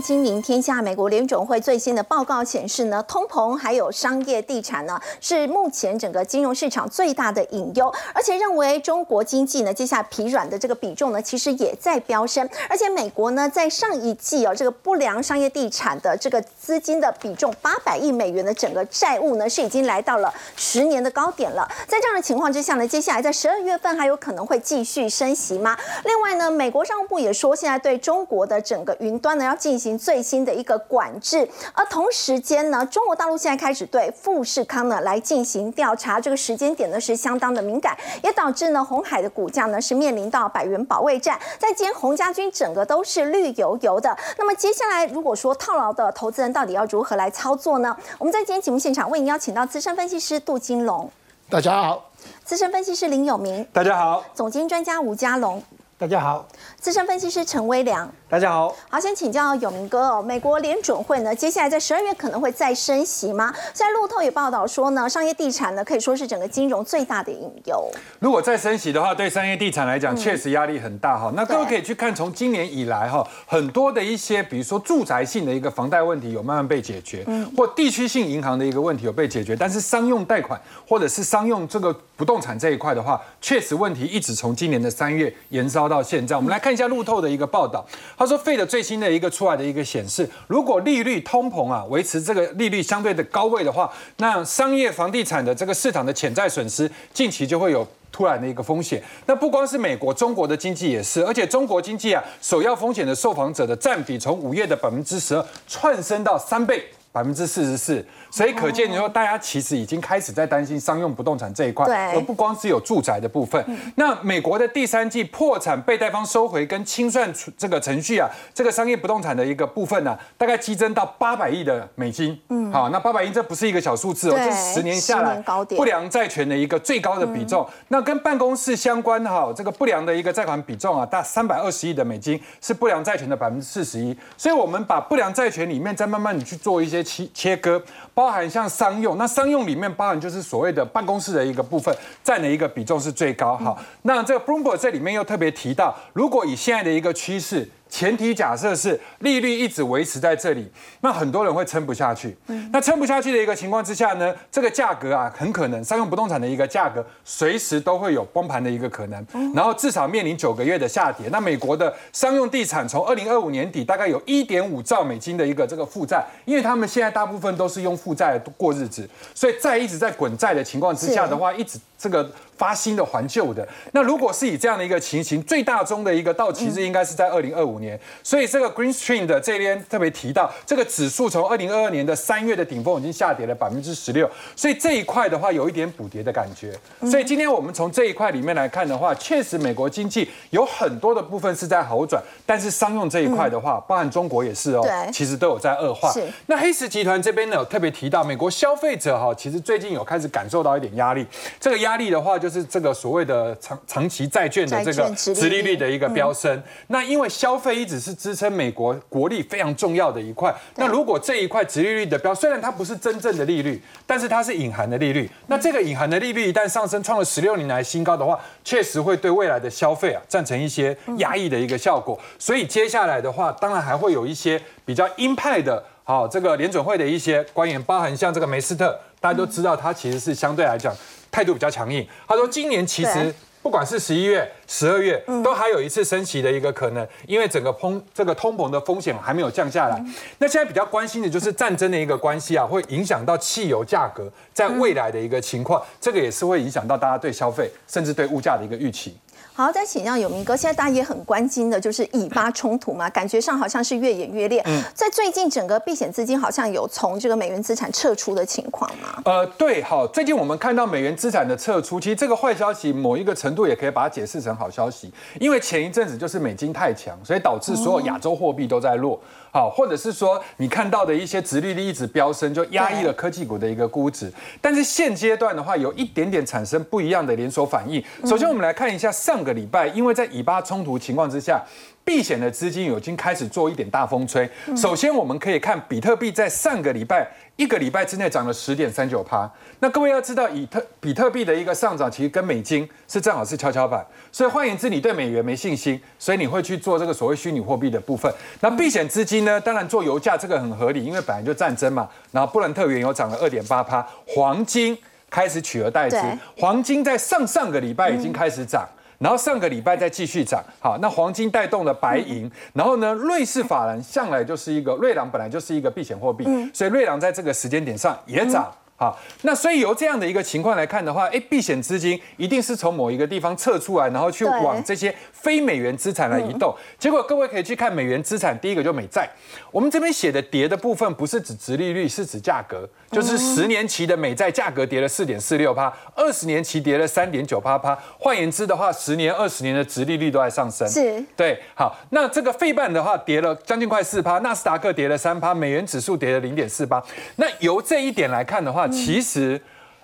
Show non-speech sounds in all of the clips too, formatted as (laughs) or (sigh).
经营天下，美国联准会最新的报告显示呢，通膨还有商业地产呢，是目前整个金融市场最大的隐忧，而且认为中国经济呢，接下来疲软的这个比重呢，其实也在飙升，而且美国呢，在上一季哦，这个不良商业地产的这个资金的比重八百亿美元的整个债务呢，是已经来到了十年的高点了。在这样的情况之下呢，接下来在十二月份还有可能会继续升息吗？另外呢，美国商务部也说，现在对中国的整个云端呢，要进行最新的一个管制，而同时间呢，中国大陆现在开始对富士康呢来进行调查，这个时间点呢是相当的敏感，也导致呢红海的股价呢是面临到百元保卫战，在今天洪家军整个都是绿油油的。那么接下来如果说套牢的投资人到底要如何来操作呢？我们在今天节目现场为您邀请到资深分析师杜金龙，大家好，资深分析师林有明，大家好，总经专家吴家龙，大家好，资深分析师陈威良。大家好。好，先请教永明哥哦，美国联准会呢，接下来在十二月可能会再升息吗？现在路透也报道说呢，商业地产呢可以说是整个金融最大的隐忧。如果再升息的话，对商业地产来讲，确实压力很大哈。那各位可以去看，从今年以来哈，很多的一些，比如说住宅性的一个房贷问题有慢慢被解决，或地区性银行的一个问题有被解决，但是商用贷款或者是商用这个不动产这一块的话，确实问题一直从今年的三月延烧到现在。我们来看一下路透的一个报道，他说费的最新的一个出来的一个显示，如果利率通膨啊维持这个利率相对的高位的话，那商业房地产的这个市场的潜在损失，近期就会有。突然的一个风险，那不光是美国，中国的经济也是，而且中国经济啊，首要风险的受访者的占比从五月的百分之十二窜升到三倍，百分之四十四，所以可见你说大家其实已经开始在担心商用不动产这一块，对而不光只有住宅的部分。那美国的第三季破产被贷方收回跟清算出这个程序啊，这个商业不动产的一个部分呢、大概激增到八百亿的美金。嗯，好，那八百亿这不是一个小数字哦，对这是十年下来不良债权的一个最高的比重。那跟办公室相关哈，这个不良的一个债款比重啊，大三百二十亿的美金是不良债权的百分之四十一。所以我们把不良债权里面再慢慢的去做一些切切割，包含像商用，那商用里面包含就是所谓的办公室的一个部分，占的一个比重是最高。哈，那这个 Bloomberg 这里面又特别提到，如果以现在的一个趋势。前提假设是利率一直维持在这里，那很多人会撑不下去。那撑不下去的一个情况之下呢，这个价格啊，很可能商用不动产的一个价格随时都会有崩盘的一个可能，然后至少面临九个月的下跌。那美国的商用地产从二零二五年底大概有一点五兆美金的一个这个负债，因为他们现在大部分都是用负债过日子，所以债一直在滚债的情况之下的话，一直这个发新的还旧的。那如果是以这样的一个情形，最大宗的一个到期日应该是在二零二五年。所以这个 Green Stream 的这边特别提到，这个指数从二零二二年的三月的顶峰已经下跌了百分之十六，所以这一块的话有一点补跌的感觉。所以今天我们从这一块里面来看的话，确实美国经济有很多的部分是在好转，但是商用这一块的话，包含中国也是哦对，其实都有在恶化。那黑石集团这边呢，有特别提到，美国消费者哈，其实最近有开始感受到一点压力。这个压力的话，就是这个所谓的长长期债券的这个殖利率的一个飙升。那因为消费一直是支撑美国国力非常重要的一块。那如果这一块殖利率的标，虽然它不是真正的利率，但是它是隐含的利率。那这个隐含的利率一旦上升，创了十六年来新高的话，确实会对未来的消费啊造成一些压抑的一个效果。所以接下来的话，当然还会有一些比较鹰派的。好，这个联准会的一些官员，包含像这个梅斯特，大家都知道他其实是相对来讲态度比较强硬。他说今年其对实不管是十一月、十二月，都还有一次升息的一个可能，因为整个通这个通膨的风险还没有降下来。那现在比较关心的就是战争的一个关系啊，会影响到汽油价格在未来的一个情况，这个也是会影响到大家对消费甚至对物价的一个预期。好，再请教有明哥，现在大家也很关心的就是以巴冲突嘛，感觉上好像是越演越烈。在最近整个避险资金好像有从这个美元资产撤出的情况吗？呃，对，好，最近我们看到美元资产的撤出，其实这个坏消息某一个程度也可以把它解释成好消息，因为前一阵子就是美金太强，所以导致所有亚洲货币都在落。好，或者是说你看到的一些殖利率一直飙升，就压抑了科技股的一个估值。但是现阶段的话，有一点点产生不一样的连锁反应。首先，我们来看一下上个个礼拜，因为在以巴冲突情况之下。避险的资金已经开始做一点大风吹。首先，我们可以看比特币在上个礼拜一个礼拜之内涨了十点三九趴。那各位要知道，以特比特币的一个上涨，其实跟美金是正好是跷跷板。所以换言之，你对美元没信心，所以你会去做这个所谓虚拟货币的部分。那避险资金呢？当然做油价这个很合理，因为本来就战争嘛。然后布伦特原油涨了二点八趴，黄金开始取而代之。黄金在上上个礼拜已经开始涨。然后上个礼拜再继续涨，好，那黄金带动了白银，然后呢，瑞士法郎向来就是一个瑞郎本来就是一个避险货币，所以瑞郎在这个时间点上也涨。好，那所以由这样的一个情况来看的话，哎，避险资金一定是从某一个地方撤出来，然后去往这些非美元资产来移动。结果各位可以去看美元资产，第一个就美债。我们这边写的跌的部分不是指殖利率，是指价格，就是十年期的美债价格跌了四点四六趴，二十年期跌了三点九八趴。换言之的话，十年、二十年的殖利率都在上升。是，对。好，那这个费半的话跌了将近快四趴，纳斯达克跌了三趴，美元指数跌了零点四八。那由这一点来看的话，其实，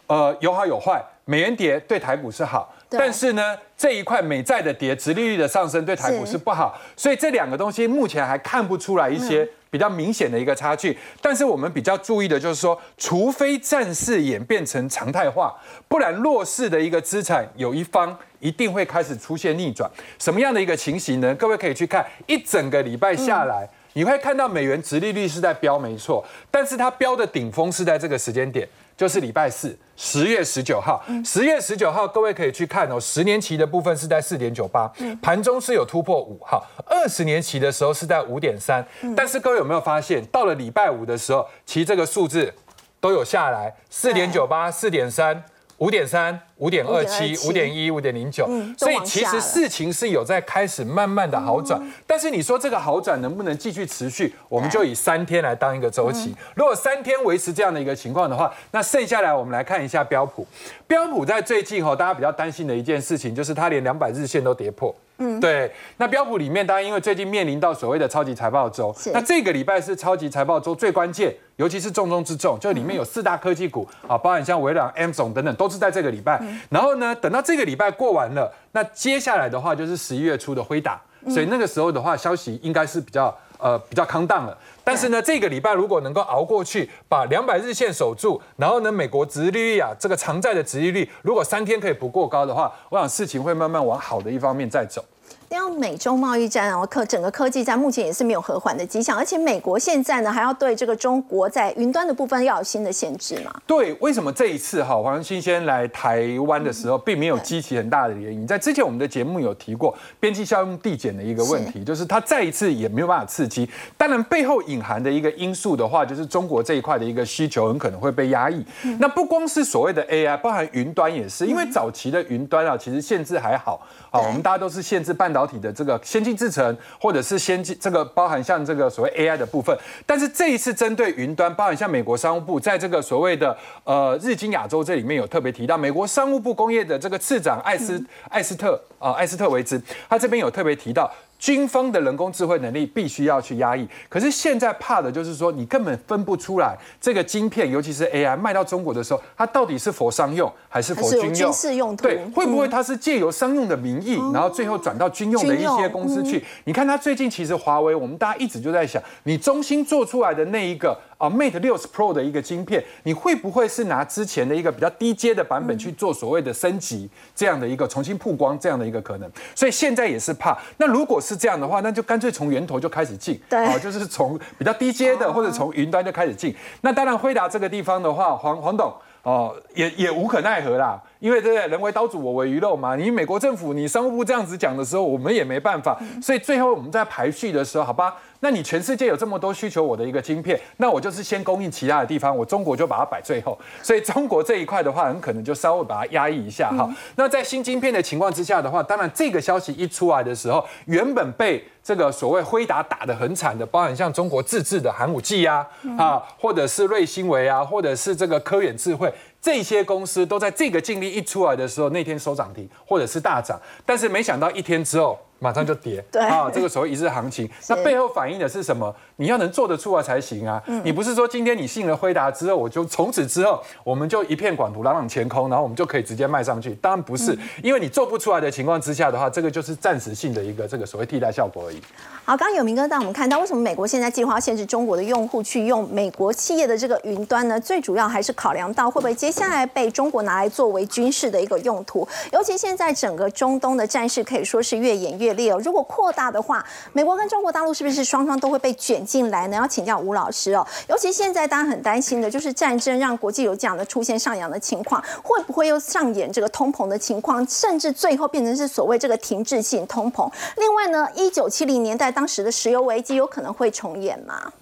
呃，有好有坏。美元跌对台股是好，但是呢，这一块美债的跌，殖利率的上升对台股是不好。所以这两个东西目前还看不出来一些比较明显的一个差距。但是我们比较注意的就是说，除非战事演变成常态化，不然弱势的一个资产有一方一定会开始出现逆转。什么样的一个情形呢？各位可以去看一整个礼拜下来。你会看到美元殖利率是在飙，没错，但是它飙的顶峰是在这个时间点，就是礼拜四，十月十九号。十月十九号，各位可以去看哦，十年期的部分是在四点九八，盘中是有突破五号，二十年期的时候是在五点三，但是各位有没有发现，到了礼拜五的时候，其实这个数字都有下来，四点九八，四点三。五点三、五点二七、五点一、五点零九，所以其实事情是有在开始慢慢的好转。但是你说这个好转能不能继续持续？我们就以三天来当一个周期。如果三天维持这样的一个情况的话，那剩下来我们来看一下标普。标普在最近哈，大家比较担心的一件事情就是它连两百日线都跌破。嗯，对。那标普里面，当然因为最近面临到所谓的超级财报周，那这个礼拜是超级财报周最关键，尤其是重中之重，就里面有四大科技股啊，包含像微软、Amazon 等等，都是在这个礼拜。然后呢，等到这个礼拜过完了，那接下来的话就是十一月初的辉达，所以那个时候的话，消息应该是比较呃比较康荡了。但是呢，这个礼拜如果能够熬过去，把两百日线守住，然后呢，美国殖利率啊，这个长债的殖利率，如果三天可以不过高的话，我想事情会慢慢往好的一方面再走。要美洲贸易战哦，科整个科技战目前也是没有和缓的迹象，而且美国现在呢还要对这个中国在云端的部分要有新的限制嘛？对，为什么这一次哈黄新先来台湾的时候，并没有激起很大的涟漪？在之前我们的节目有提过边际效用递减的一个问题，就是它再一次也没有办法刺激。当然背后隐含的一个因素的话，就是中国这一块的一个需求很可能会被压抑。那不光是所谓的 AI，包含云端也是，因为早期的云端啊，其实限制还好。好，我们大家都是限制半导体的这个先进制程，或者是先进这个包含像这个所谓 AI 的部分。但是这一次针对云端，包含像美国商务部在这个所谓的呃日经亚洲这里面有特别提到，美国商务部工业的这个次长艾斯艾斯特啊艾斯特维兹，他这边有特别提到。军方的人工智慧能力必须要去压抑，可是现在怕的就是说，你根本分不出来这个晶片，尤其是 AI 卖到中国的时候，它到底是否商用还是否军用？对，会不会它是借由商用的名义，然后最后转到军用的一些公司去？你看它最近其实华为，我们大家一直就在想，你中兴做出来的那一个。啊，Mate 六十 Pro 的一个晶片，你会不会是拿之前的一个比较低阶的版本去做所谓的升级，这样的一个重新曝光这样的一个可能？所以现在也是怕。那如果是这样的话，那就干脆从源头就开始进，啊，就是从比较低阶的或者从云端就开始进。那当然，辉达这个地方的话，黄黄董哦，也也无可奈何啦，因为对不对？人为刀俎，我为鱼肉嘛。你美国政府，你商务部这样子讲的时候，我们也没办法。所以最后我们在排序的时候，好吧。那你全世界有这么多需求我的一个晶片，那我就是先供应其他的地方，我中国就把它摆最后。所以中国这一块的话，很可能就稍微把它压抑一下哈。那在新晶片的情况之下的话，当然这个消息一出来的时候，原本被这个所谓辉达打得很惨的，包含像中国自制的寒武纪啊，啊，或者是瑞星维啊，或者是这个科远智慧。这些公司都在这个净利一出来的时候，那天收涨停或者是大涨，但是没想到一天之后。马上就跌，(laughs) 对啊，这个所谓一日行情，那背后反映的是什么？你要能做得出来才行啊！你不是说今天你信了辉达之后，我就从此之后我们就一片广图朗朗乾空，然后我们就可以直接卖上去？当然不是，因为你做不出来的情况之下的话，这个就是暂时性的一个这个所谓替代效果而已。好，刚刚有明哥带我们看到，为什么美国现在计划限制中国的用户去用美国企业的这个云端呢？最主要还是考量到会不会接下来被中国拿来作为军事的一个用途，尤其现在整个中东的战事可以说是越演越烈哦。如果扩大的话，美国跟中国大陆是不是双方都会被卷进来呢？要请教吴老师哦。尤其现在大家很担心的就是战争让国际有这样的出现上扬的情况，会不会又上演这个通膨的情况，甚至最后变成是所谓这个停滞性通膨？另外呢，一九七零年代当时的石油危机有可能会重演吗？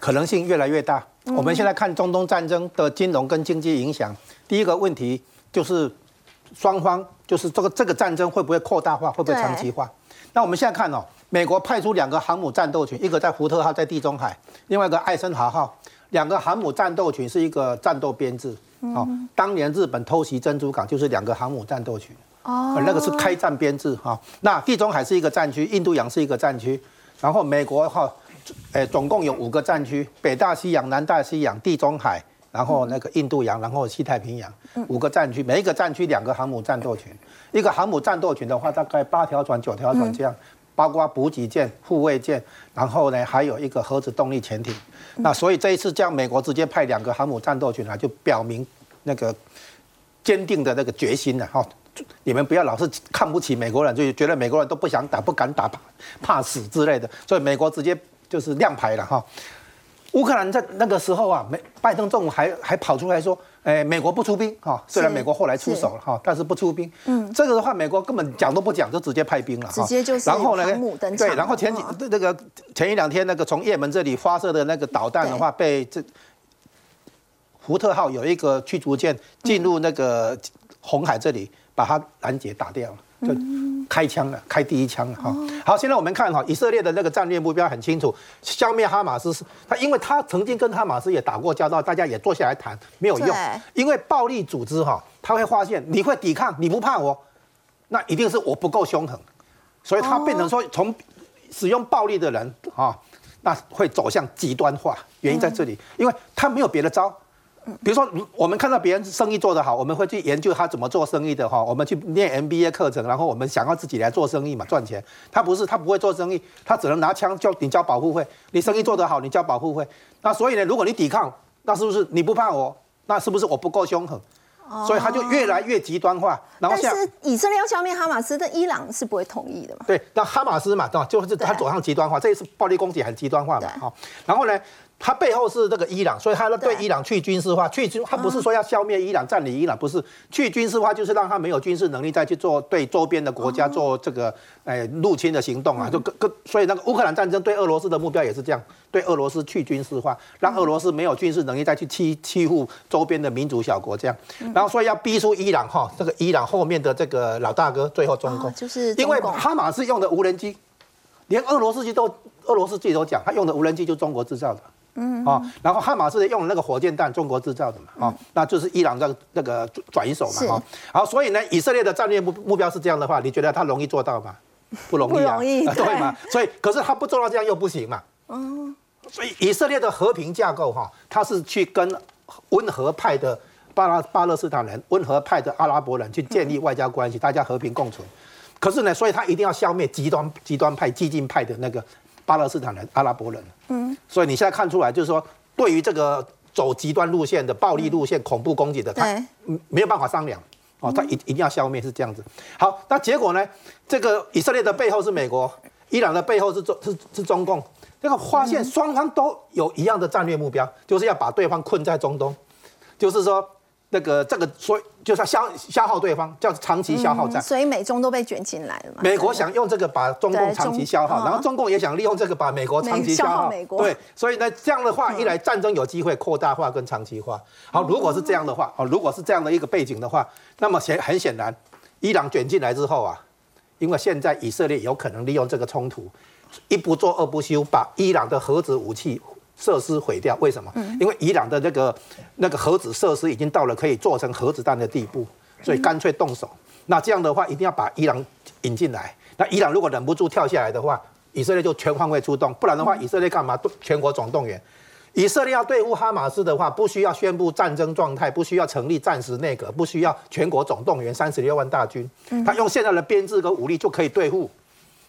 可能性越来越大。我们现在看中东战争的金融跟经济影响，第一个问题就是双方就是这个这个战争会不会扩大化，会不会长期化？那我们现在看哦，美国派出两个航母战斗群，一个在福特号在地中海，另外一个艾森豪号，两个航母战斗群是一个战斗编制。哦，当年日本偷袭珍珠港就是两个航母战斗群。哦，那个是开战编制哈。那地中海是一个战区，印度洋是一个战区，然后美国哈，诶，总共有五个战区：北大西洋、南大西洋、地中海，然后那个印度洋，然后西太平洋，五个战区，每一个战区两个航母战斗群。一个航母战斗群的话，大概八条船、九条船这样，包括补给舰、护卫舰，然后呢，还有一个核子动力潜艇。那所以这一次这样美国直接派两个航母战斗群来，就表明那个坚定的那个决心了哈。你们不要老是看不起美国人，就觉得美国人都不想打、不敢打、怕怕死之类的。所以美国直接就是亮牌了哈。乌克兰在那个时候啊，美拜登政府还还跑出来说。哎，美国不出兵哈，虽然美国后来出手了哈，但是不出兵。嗯，这个的话，美国根本讲都不讲，就直接派兵了哈。直接就是。然后呢？对，然后前几那个前一两天那个从也门这里发射的那个导弹的话，被这福特号有一个驱逐舰进入那个红海这里，把它拦截打掉了。就开枪了，开第一枪了哈。好，现在我们看哈，以色列的那个战略目标很清楚，消灭哈马斯是他，因为他曾经跟哈马斯也打过交道，大家也坐下来谈，没有用。因为暴力组织哈，他会发现你会抵抗，你不怕我，那一定是我不够凶狠，所以他变成说从使用暴力的人啊，那会走向极端化。原因在这里，因为他没有别的招。比如说，我们看到别人生意做得好，我们会去研究他怎么做生意的哈。我们去念 MBA 课程，然后我们想要自己来做生意嘛，赚钱。他不是，他不会做生意，他只能拿枪叫你交保护费。你生意做得好，你交保护费。那所以呢，如果你抵抗，那是不是你不怕我？那是不是我不够凶狠？所以他就越来越极端化。然后但是以色列要消灭哈马斯，但伊朗是不会同意的嘛？对，那哈马斯嘛，对吧？就是他走向极端化，这一次暴力攻击很极端化嘛，好。然后呢？他背后是这个伊朗，所以他对伊朗去军事化，去军他不是说要消灭伊朗、占领伊朗，不是去军事化，就是让他没有军事能力再去做对周边的国家做这个哎入侵的行动啊，就各各所以那个乌克兰战争对俄罗斯的目标也是这样，对俄罗斯去军事化，让俄罗斯没有军事能力再去欺欺负周边的民主小国这样，然后所以要逼出伊朗哈，这个伊朗后面的这个老大哥最后中共，就是因为哈马斯用的无人机，连俄罗斯机都俄罗斯自己都讲，他用的无人机就中国制造的。嗯啊，然后汉马斯用那个火箭弹，中国制造的嘛，啊，那就是伊朗的那个转移手嘛，哈，好，所以呢，以色列的战略目目标是这样的话，你觉得他容易做到吗？不容易啊，(laughs) 对吗？所以，可是他不做到这样又不行嘛，嗯，所以以色列的和平架构哈，他是去跟温和派的巴拉巴勒斯坦人、温和派的阿拉伯人去建立外交关系，大家和平共存。可是呢，所以他一定要消灭极端极端派、激进派的那个。巴勒斯坦人、阿拉伯人，嗯，所以你现在看出来，就是说，对于这个走极端路线的暴力路线、恐怖攻击的，他没有办法商量，哦，他一一定要消灭，是这样子。好，那结果呢？这个以色列的背后是美国，伊朗的背后是中是是中共，这个发现双方都有一样的战略目标，就是要把对方困在中东，就是说。那个这个所以就是消消耗对方，叫长期消耗战。所以美中都被卷进来了嘛。美国想用这个把中共长期消耗，然后中共也想利用这个把美国长期消耗。美国。对，所以呢，这样的话一来战争有机会扩大化跟长期化。好，如果是这样的话，哦，如果是这样的一个背景的话，那么显很显然，伊朗卷进来之后啊，因为现在以色列有可能利用这个冲突，一不做二不休，把伊朗的核子武器设施毁掉。为什么？因为伊朗的那个那个核子设施已经到了可以做成核子弹的地步，所以干脆动手。那这样的话，一定要把伊朗引进来。那伊朗如果忍不住跳下来的话，以色列就全方位出动。不然的话，以色列干嘛？全国总动员。以色列要对付哈马斯的话，不需要宣布战争状态，不需要成立战时内阁，不需要全国总动员三十六万大军，他用现在的编制跟武力就可以对付。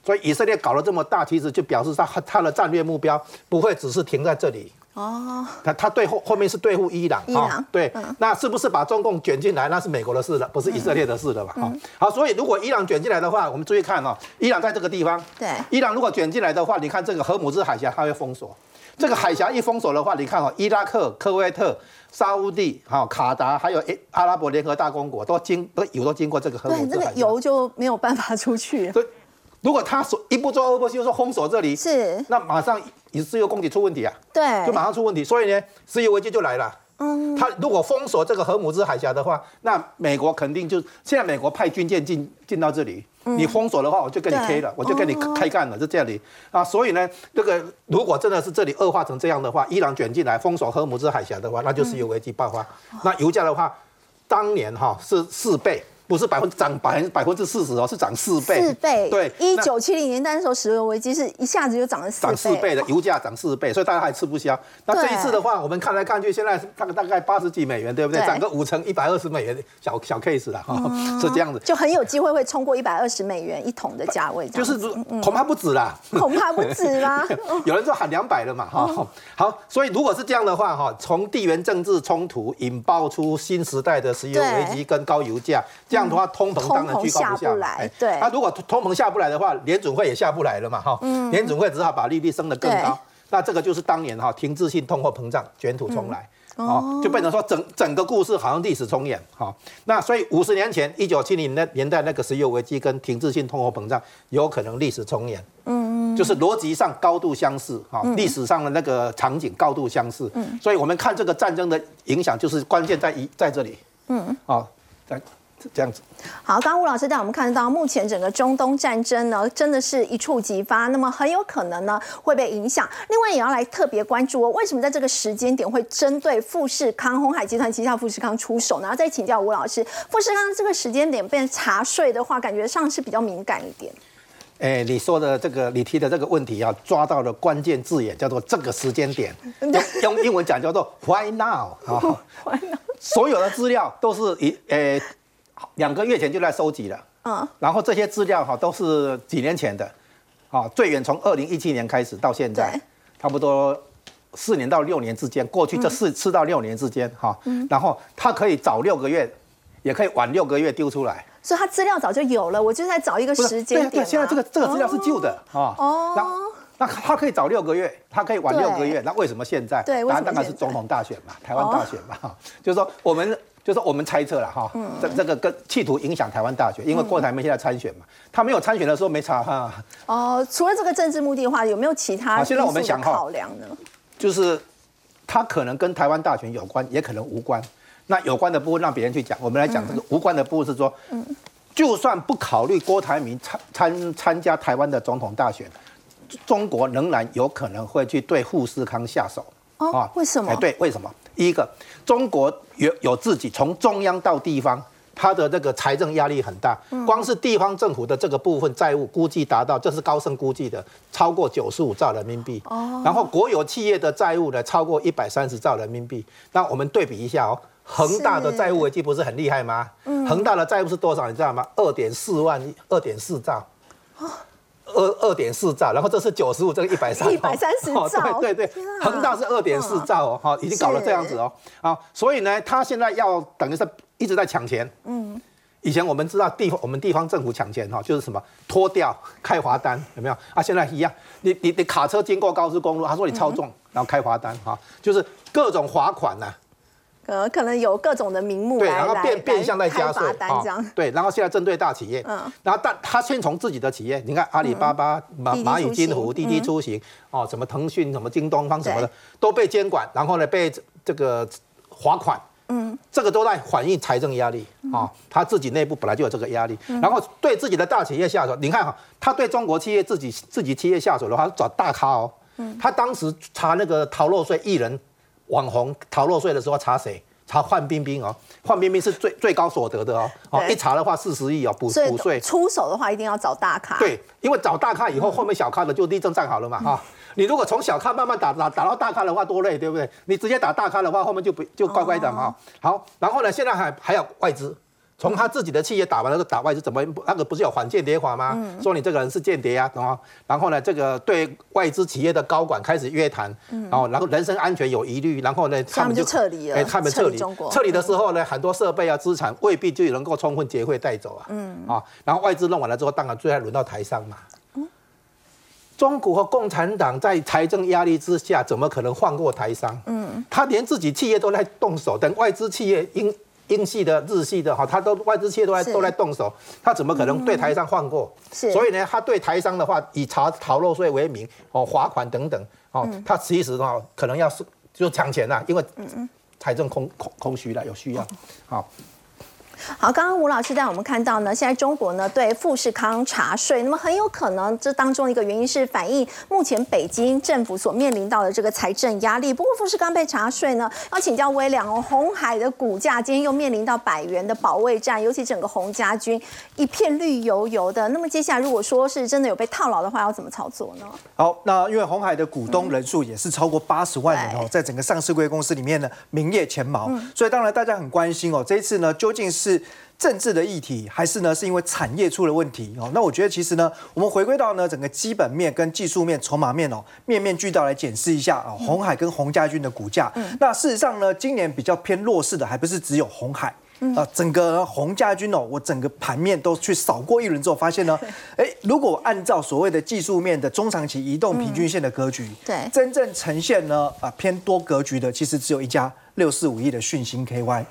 所以以色列搞了这么大，其实就表示他他的战略目标不会只是停在这里。哦，他他对后后面是对付伊朗，伊朗对，那是不是把中共卷进来？那是美国的事了，不是以色列的事了吧？好，好，所以如果伊朗卷进来的话，我们注意看哦，伊朗在这个地方，对，伊朗如果卷进来的话，你看这个荷姆兹海峡，它会封锁。这个海峡一封锁的话，你看哦，伊拉克、科威特、沙乌地、哈卡达，还有阿拉伯联合大公国，都经都油都经过这个河姆对，这个油就没有办法出去。对，如果他锁一不做二不休，说封锁这里，是，那马上以石油供给出问题啊。对，就马上出问题，所以呢，石油危机就来了。嗯，他如果封锁这个荷姆兹海峡的话，那美国肯定就现在美国派军舰进进到这里。你封锁的话，我就跟你 K 了，我就跟你开干了，就这里啊。所以呢，这个如果真的是这里恶化成这样的话，伊朗卷进来封锁荷姆兹海峡的话，那就是油危机爆发。那油价的话，当年哈是四倍。不是百分涨百分百分之四十哦，是涨四倍。四倍。对，一九七零年代的时候，石油危机是一下子就涨了四倍。涨四倍的油价涨四倍，所以大家还吃不消。那这一次的话，我们看来看去，现在大概大概八十几美元，对不对？涨个五成，一百二十美元，小小 case 了哈，是这样子。就很有机会会冲过一百二十美元一桶的价位。就是恐怕不止啦。恐怕不止啦。(laughs) 有人说喊两百了嘛哈。好，所以如果是这样的话哈，从地缘政治冲突引爆出新时代的石油危机跟高油价，这样的话通膨。当然居高不下来，对。那如果通膨下不来的话，联准会也下不来了嘛，哈。嗯。联准会只好把利率升得更高，那这个就是当年哈停滞性通货膨胀卷土重来，哦，就变成说整整个故事好像历史重演，哈。那所以五十年前一九七零年年代那个石油危机跟停滞性通货膨胀有可能历史重演，嗯嗯，就是逻辑上高度相似，哈，历史上的那个场景高度相似，嗯。所以我们看这个战争的影响，就是关键在一在这里，嗯，啊，在。这样子，好，刚刚吴老师带我们看到，目前整个中东战争呢，真的是一触即发，那么很有可能呢会被影响。另外，也要来特别关注哦，为什么在这个时间点会针对富士康、红海集团旗下富士康出手呢？然后再请教吴老师，富士康这个时间点被查税的话，感觉上是比较敏感一点。哎，你说的这个，你提的这个问题啊，抓到了关键字眼，叫做这个时间点，用用英文讲叫做 Why now？啊，(laughs) 所有的资料都是一诶。两个月前就在收集了，嗯，然后这些资料哈都是几年前的，啊，最远从二零一七年开始到现在，差不多四年到六年之间，过去这四四到六年之间哈，然后他可以早六个月，也可以晚六个月丢出来，所以他资料早就有了，我就在找一个时间点。对对，现在这个这个资料是旧的啊，哦，那那他可以早六个月，他可以晚六个月，那为什么现在？对，答案当然是总统大选嘛，台湾大选嘛，就是说我们。就是我们猜测了哈，这这个跟企图影响台湾大选，因为郭台铭现在参选嘛，他没有参选的时候没查哈。哦，除了这个政治目的的话，有没有其他现在我们想考量呢？就是他可能跟台湾大选有关，也可能无关。那有关的部分让别人去讲，我们来讲这个无关的部分是说，就算不考虑郭台铭参参参加台湾的总统大选，中国仍然有可能会去对富士康下手。哦，为什么？哎，对，为什么？第一个，中国有有自己从中央到地方，它的这个财政压力很大，光是地方政府的这个部分债务估计达到，这是高盛估计的，超过九十五兆人民币。哦，然后国有企业的债务呢，超过一百三十兆人民币。那我们对比一下哦，恒大的债务危机不是很厉害吗？嗯，恒大的债务是多少？你知道吗？二点四万亿，二点四兆。二二点四兆，然后这是九十五，这个一百三，一百三十兆，对对对，恒大是二点四兆哦，哈，已经搞了这样子哦，啊，所以呢，他现在要等于是一直在抢钱，嗯，以前我们知道地方我们地方政府抢钱哈，就是什么脱掉开罚单，有没有？啊？现在一样，你你你卡车经过高速公路，他说你超重，然后开罚单哈，就是各种罚款呐。呃，可能有各种的名目对，然后变变相在加税啊，对，然后现在针对大企业，嗯，然后但他先从自己的企业，你看阿里巴巴、蚂蚂蚁金服、滴滴出行，哦，什么腾讯、什么京东方什么的都被监管，然后呢被这个罚款，嗯，这个都在反映财政压力啊，他自己内部本来就有这个压力，然后对自己的大企业下手，你看哈，他对中国企业自己自己企业下手的话，找大咖哦。他当时查那个逃漏税艺人网红逃漏税的时候，查谁？查范冰冰哦，范冰冰是最最高所得的哦，哦，一查的话四十亿哦，补补税。出手的话一定要找大咖。对，因为找大咖以后，后面小咖的就立正站好了嘛哈。你如果从小咖慢慢打打打到大咖的话，多累，对不对？你直接打大咖的话，后面就不就乖乖的嘛。好，然后呢，现在还还有外资。从他自己的企业打完了，打外资怎么那个不是有反间谍法吗？说你这个人是间谍啊，懂吗？然后呢，这个对外资企业的高管开始约谈，然后然后人身安全有疑虑，然后呢，他们就撤离了。哎，他们撤离，撤离的时候呢，很多设备啊、资产未必就能够充分结汇带走啊。嗯啊，然后外资弄完了之后，当然最后轮到台商嘛。中国和共产党在财政压力之下，怎么可能放过台商？嗯，他连自己企业都在动手，等外资企业因。英系的、日系的哈，他都外资企业都在都在动手，他怎么可能对台商放过？是，所以呢，他对台商的话，以查逃漏税为名，哦，罚款等等，哦，他其实哈可能要是就抢钱了，因为财政空空空虚了，有需要，好。好，刚刚吴老师带我们看到呢，现在中国呢对富士康查税，那么很有可能这当中一个原因是反映目前北京政府所面临到的这个财政压力。不过富士康被查税呢，要请教微良哦，红海的股价今天又面临到百元的保卫战，尤其整个红家军一片绿油油的。那么接下来如果说是真的有被套牢的话，要怎么操作呢？好，那因为红海的股东人数也是超过八十万人哦，在整个上市贵公司里面呢名列前茅，所以当然大家很关心哦，这一次呢究竟是。政治的议题，还是呢是因为产业出了问题哦？那我觉得其实呢，我们回归到呢整个基本面跟技术面、筹码面哦，面面俱到来检视一下啊，红海跟洪家军的股价。那事实上呢，今年比较偏弱势的，还不是只有红海啊，整个洪家军哦，我整个盘面都去扫过一轮之后，发现呢，(laughs) 哎，如果按照所谓的技术面的中长期移动平均线的格局，对，真正呈现呢啊偏多格局的，其实只有一家六四五亿的讯星 KY。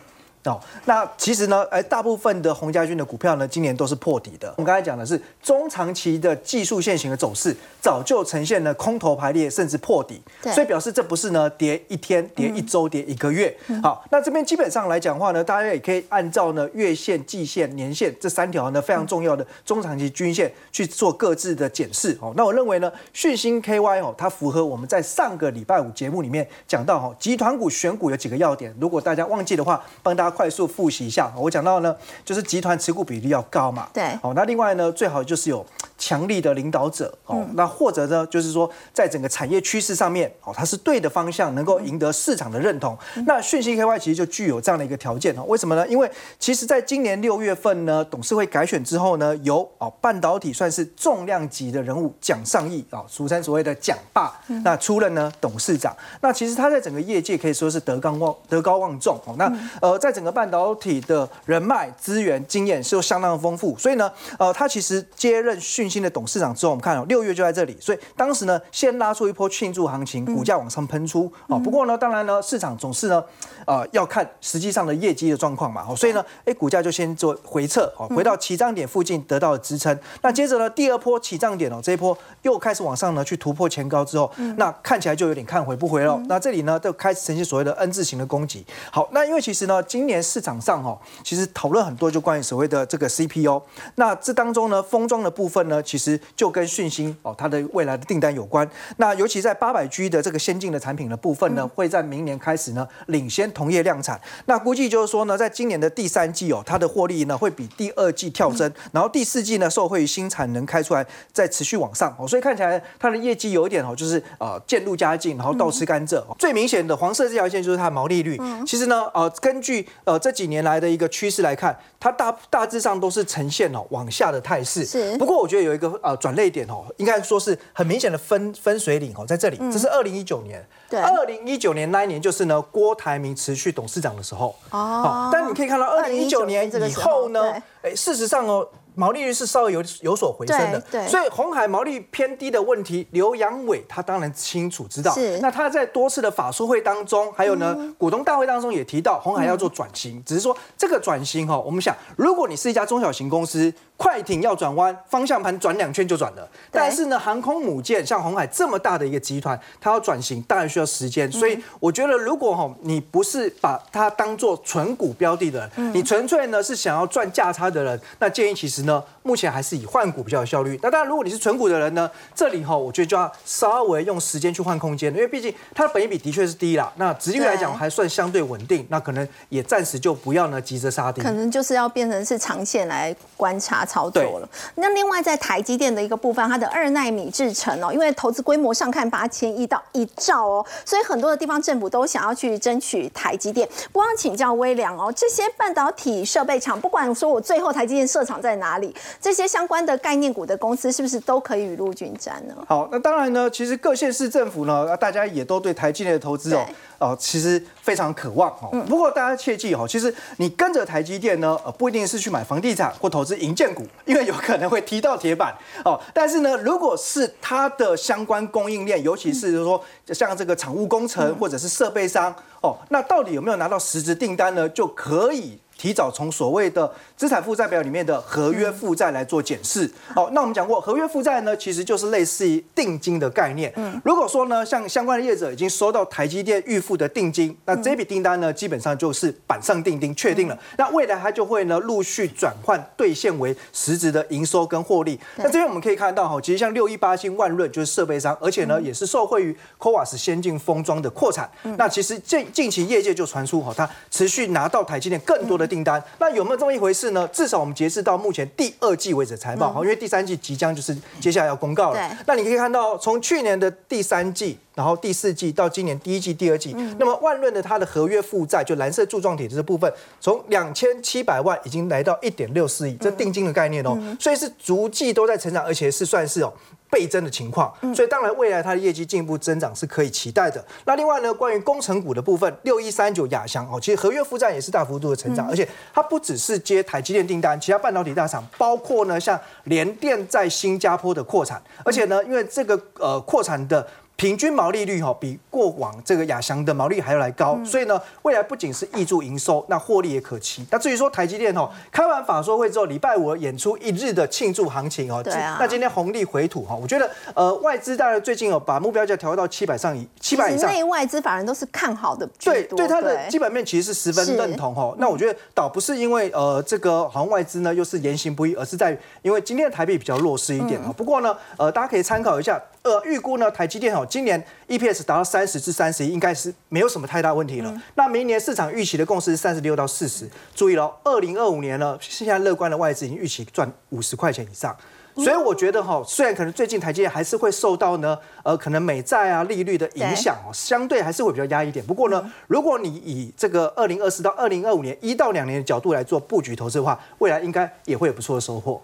哦，那其实呢，哎，大部分的洪家军的股票呢，今年都是破底的。我们刚才讲的是中长期的技术线型的走势，早就呈现了空头排列，甚至破底，所以表示这不是呢跌一天、跌一周、跌一个月。好，那这边基本上来讲话呢，大家也可以按照呢月线、季线、年线这三条呢非常重要的中长期均线去做各自的检视。哦，那我认为呢，讯星 KY 哦，它符合我们在上个礼拜五节目里面讲到哈，集团股选股有几个要点，如果大家忘记的话，帮大家。快速复习一下，我讲到呢，就是集团持股比例要高嘛，对，好，那另外呢，最好就是有。强力的领导者哦，那或者呢，就是说，在整个产业趋势上面哦，它是对的方向，能够赢得市场的认同。那讯息 KY 其实就具有这样的一个条件哦。为什么呢？因为其实在今年六月份呢，董事会改选之后呢，由哦半导体算是重量级的人物蒋尚义啊，俗称所谓的蒋爸，那出任呢董事长。那其实他在整个业界可以说是德高望德高望重哦。那呃，在整个半导体的人脉资源经验是相当的丰富，所以呢，呃，他其实接任讯。新的董事长之后，我们看哦，六月就在这里，所以当时呢，先拉出一波庆祝行情，股价往上喷出啊。不过呢，当然呢，市场总是呢，呃，要看实际上的业绩的状况嘛。所以呢，哎，股价就先做回撤哦，回到起涨点附近得到了支撑。那接着呢，第二波起涨点哦，这一波又开始往上呢去突破前高之后，那看起来就有点看回不回了。那这里呢，就开始呈现所谓的 N 字形的攻击。好，那因为其实呢，今年市场上哈，其实讨论很多，就关于所谓的这个 CPU。那这当中呢，封装的部分呢。其实就跟讯星哦，它的未来的订单有关。那尤其在八百 G 的这个先进的产品的部分呢，会在明年开始呢领先同业量产。那估计就是说呢，在今年的第三季哦，它的获利呢会比第二季跳增，然后第四季呢受惠于新产能开出来，再持续往上哦。所以看起来它的业绩有一点哦，就是呃渐入佳境，然后倒吃甘蔗。最明显的黄色这条线就是它的毛利率。其实呢，呃，根据呃这几年来的一个趋势来看，它大大致上都是呈现哦往下的态势。是。不过我觉得。有一个呃转类点哦，应该说是很明显的分分水岭哦，在这里，这是二零一九年，对，二零一九年那一年就是呢郭台铭辞去董事长的时候哦，但你可以看到二零一九年以后呢，哎，事实上哦。毛利率是稍微有有所回升的，所以红海毛利偏低的问题，刘阳伟他当然清楚知道。是，那他在多次的法说会当中，还有呢股东大会当中也提到，红海要做转型，只是说这个转型哈，我们想，如果你是一家中小型公司，快艇要转弯，方向盘转两圈就转了。但是呢，航空母舰像红海这么大的一个集团，它要转型当然需要时间。所以我觉得，如果哈你不是把它当做纯股标的的人，你纯粹呢是想要赚价差的人，那建议其实。呢，目前还是以换股比较有效率。那当然，如果你是纯股的人呢，这里哈，我觉得就要稍微用时间去换空间，因为毕竟它的本益比的确是低啦。那殖利率来讲还算相对稳定，那可能也暂时就不要呢急着杀跌。可能就是要变成是长线来观察操作了。那另外在台积电的一个部分，它的二纳米制程哦，因为投资规模上看八千亿到一兆哦，所以很多的地方政府都想要去争取台积电。不光请教微良哦，这些半导体设备厂，不管说我最后台积电设厂在哪里，这些相关的概念股的公司是不是都可以雨露均沾呢？好，那当然呢，其实各县市政府呢，大家也都对台积电的投资哦。哦，其实非常渴望哦。不过大家切记哦，其实你跟着台积电呢，呃，不一定是去买房地产或投资银建股，(laughs) 因为有可能会踢到铁板哦。但是呢，如果是它的相关供应链，尤其是说像这个厂务工程或者是设备商哦，那到底有没有拿到实质订单呢？就可以。提早从所谓的资产负债表里面的合约负债来做检视。好，那我们讲过，合约负债呢，其实就是类似于定金的概念。嗯，如果说呢，像相关的业者已经收到台积电预付的定金，那这笔订单呢，基本上就是板上钉钉，确定了。那未来它就会呢，陆续转换兑现为实质的营收跟获利。那这边我们可以看到哈，其实像六一八新万润就是设备商，而且呢，也是受惠于 c o a s 先进封装的扩产。那其实近近期业界就传出哈，它持续拿到台积电更多的。订单那有没有这么一回事呢？至少我们截至到目前第二季为止财报哈，因为第三季即将就是接下来要公告了。那你可以看到，从去年的第三季，然后第四季到今年第一季、第二季，那么万润的它的合约负债，就蓝色柱状体这部分，从两千七百万已经来到一点六四亿，这定金的概念哦，所以是逐季都在成长，而且是算是哦。倍增的情况，所以当然未来它的业绩进一步增长是可以期待的。那另外呢，关于工程股的部分，六一三九亚翔哦，其实合约负债也是大幅度的成长，而且它不只是接台积电订单，其他半导体大厂，包括呢像联电在新加坡的扩产，而且呢，因为这个呃扩产的。平均毛利率哈比过往这个亚翔的毛利还要来高，所以呢，未来不仅是挹注营收，那获利也可期。那至于说台积电哦，开完法说会之后，礼拜五演出一日的庆祝行情哦，对啊。那今天红利回吐哈，我觉得呃外资大概最近哦把目标价调到七百上以七百以上，内外资反而都是看好的，对对它的基本面其实是十分认同哈。那我觉得倒不是因为呃这个好像外资呢又是言行不一，而是在于因为今天的台币比较弱势一点啊。不过呢呃大家可以参考一下。呃，预估呢，台积电哦，今年 EPS 达到三十至三十一，应该是没有什么太大问题了。那明年市场预期的共识是三十六到四十。注意了，二零二五年呢，现在乐观的外资已经预期赚五十块钱以上。所以我觉得哈，虽然可能最近台积电还是会受到呢，呃，可能美债啊利率的影响哦，相对还是会比较压一点。不过呢，如果你以这个二零二四到二零二五年一到两年的角度来做布局投资的话，未来应该也会有不错的收获。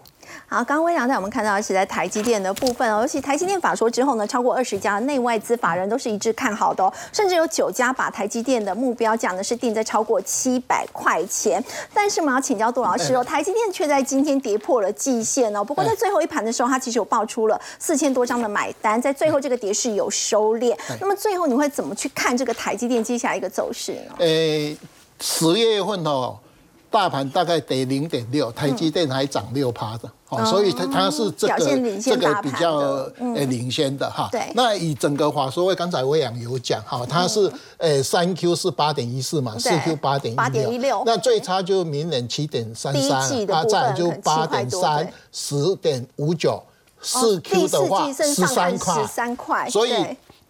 好，刚刚微良带我们看到的是在台积电的部分哦，尤其台积电法说之后呢，超过二十家内外资法人都是一致看好的哦，甚至有九家把台积电的目标价呢是定在超过七百块钱。但是我们要请教杜老师哦，台积电却在今天跌破了季线哦。不过在最后一盘的时候，它其实有爆出了四千多张的买单，在最后这个跌势有收敛。那么最后你会怎么去看这个台积电接下来一个走势呢？诶，十月份哦。大盘大概得零点六，台积电还涨六趴的，哦，所以它它是这个这个比较呃领先的哈。对。那以整个华硕会，刚才魏阳有讲哈，它是呃三 Q 是八点一四嘛，四 Q 八点一六，那最差就明年七点三三，它再就八点三十点五九，四 Q 的话十三块，十三块，所以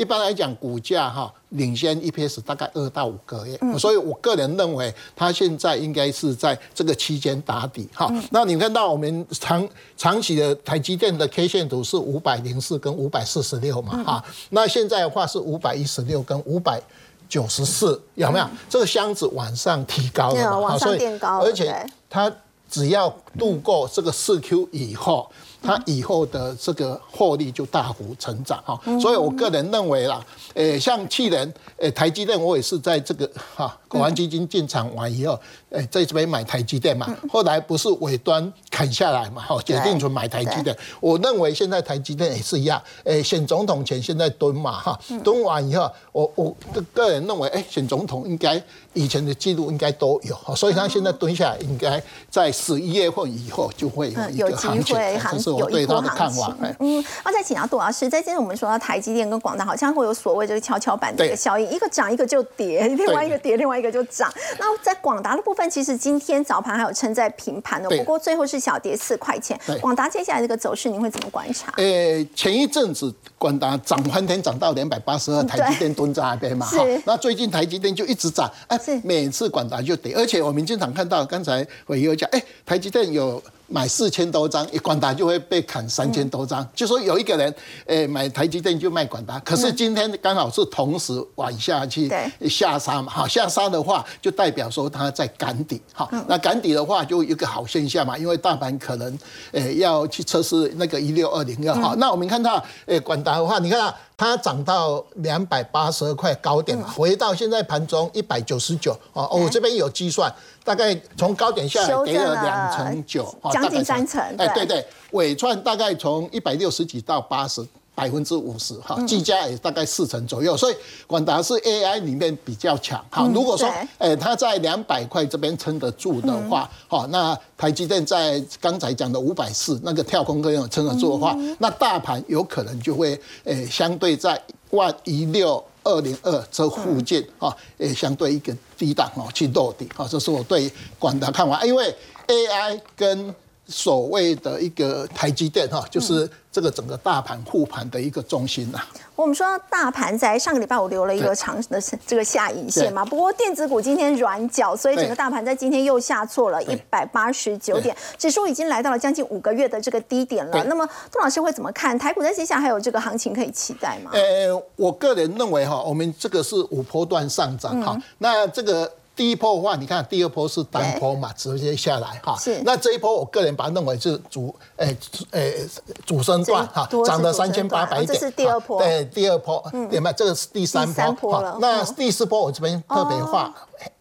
一般来讲股价哈。领先 EPS 大概二到五个月，所以我个人认为它现在应该是在这个期间打底哈。那你看到我们长长期的台积电的 K 线图是五百零四跟五百四十六嘛哈，那现在的话是五百一十六跟五百九十四，有没有？这个箱子往上提高了嘛？所以而且它只要度过这个四 Q 以后。它以后的这个获利就大幅成长哈，所以我个人认为啦，诶，像去年诶台积电，我也是在这个哈国安基金进场完以后，诶在这边买台积电嘛，后来不是尾端砍下来嘛，哈，决定存买台积电。我认为现在台积电也是一样，诶，选总统前现在蹲嘛哈，蹲完以后，我我个人认为，诶，选总统应该以前的记录应该都有，所以他现在蹲下来，应该在十一月份以后就会有一个行情，这是。有一波行情，嗯，那再请教杜老师，在今天我们说到台积电跟广大，好像会有所谓这个跷跷板的一个效应，一个涨一个就跌，另外一个跌另外一个。个就涨。那在广达的部分，其实今天早盘还有撑在平盘的，对不过最后是小跌四块钱对。广达接下来这个走势，您会怎么观察？呃，前一阵子广达涨翻天，涨到两百八十二，台积电蹲在那边嘛，是哈。那最近台积电就一直涨，哎是，每次广达就跌，而且我们经常看到，刚才伟有讲，哎，台积电有。买四千多张，一广达就会被砍三千多张。就说有一个人，诶，买台积电就卖广达，可是今天刚好是同时往下去下杀嘛，好下杀的话，就代表说它在赶底，好，那赶底的话就有一个好现象嘛，因为大盘可能，诶，要去测试那个一六二零二，好，那我们看到，诶，广达的话，你看啊它涨到两百八十二块高点了，回到现在盘中一百九十九，哦，我这边有计算，大概从高点下来跌了两成九，哦将近三成哎，对对对，尾串大概从一百六十几到八十。百分之五十哈，技嘉也大概四成左右，所以广达是 AI 里面比较强。好，如果说对呃它在两百块这边撑得住的话，好，那台积电在刚才讲的五百四那个跳空跟有撑得住的话，那大盘有可能就会诶相对在万一六。二零二这附近啊，诶相对一个低档哦去落地啊，这是我对广达看法。因为 AI 跟所谓的一个台积电哈，就是这个整个大盘护盘的一个中心呐、我们说大盘在上个礼拜我留了一个对。长的这个下影线嘛，不过电子股今天软脚，所以整个大盘在今天又下挫了一对百八十九点，指数已经来到了将近五个月的这个低点了。那么杜老师会怎么看？台股在接下来还有这个行情可以期待吗？呃，我个人认为哈，我们这个是五波段上涨哈、那这个。第一波的话，你看第二波是单波嘛，直接下来哈是。那这一波，我个人把它认为是主，诶、诶、主升段哈涨了三千八百点。这是第二波哈对，第二波，对嘛？这个是第三第三波。波了那嗯第四波我这边特别画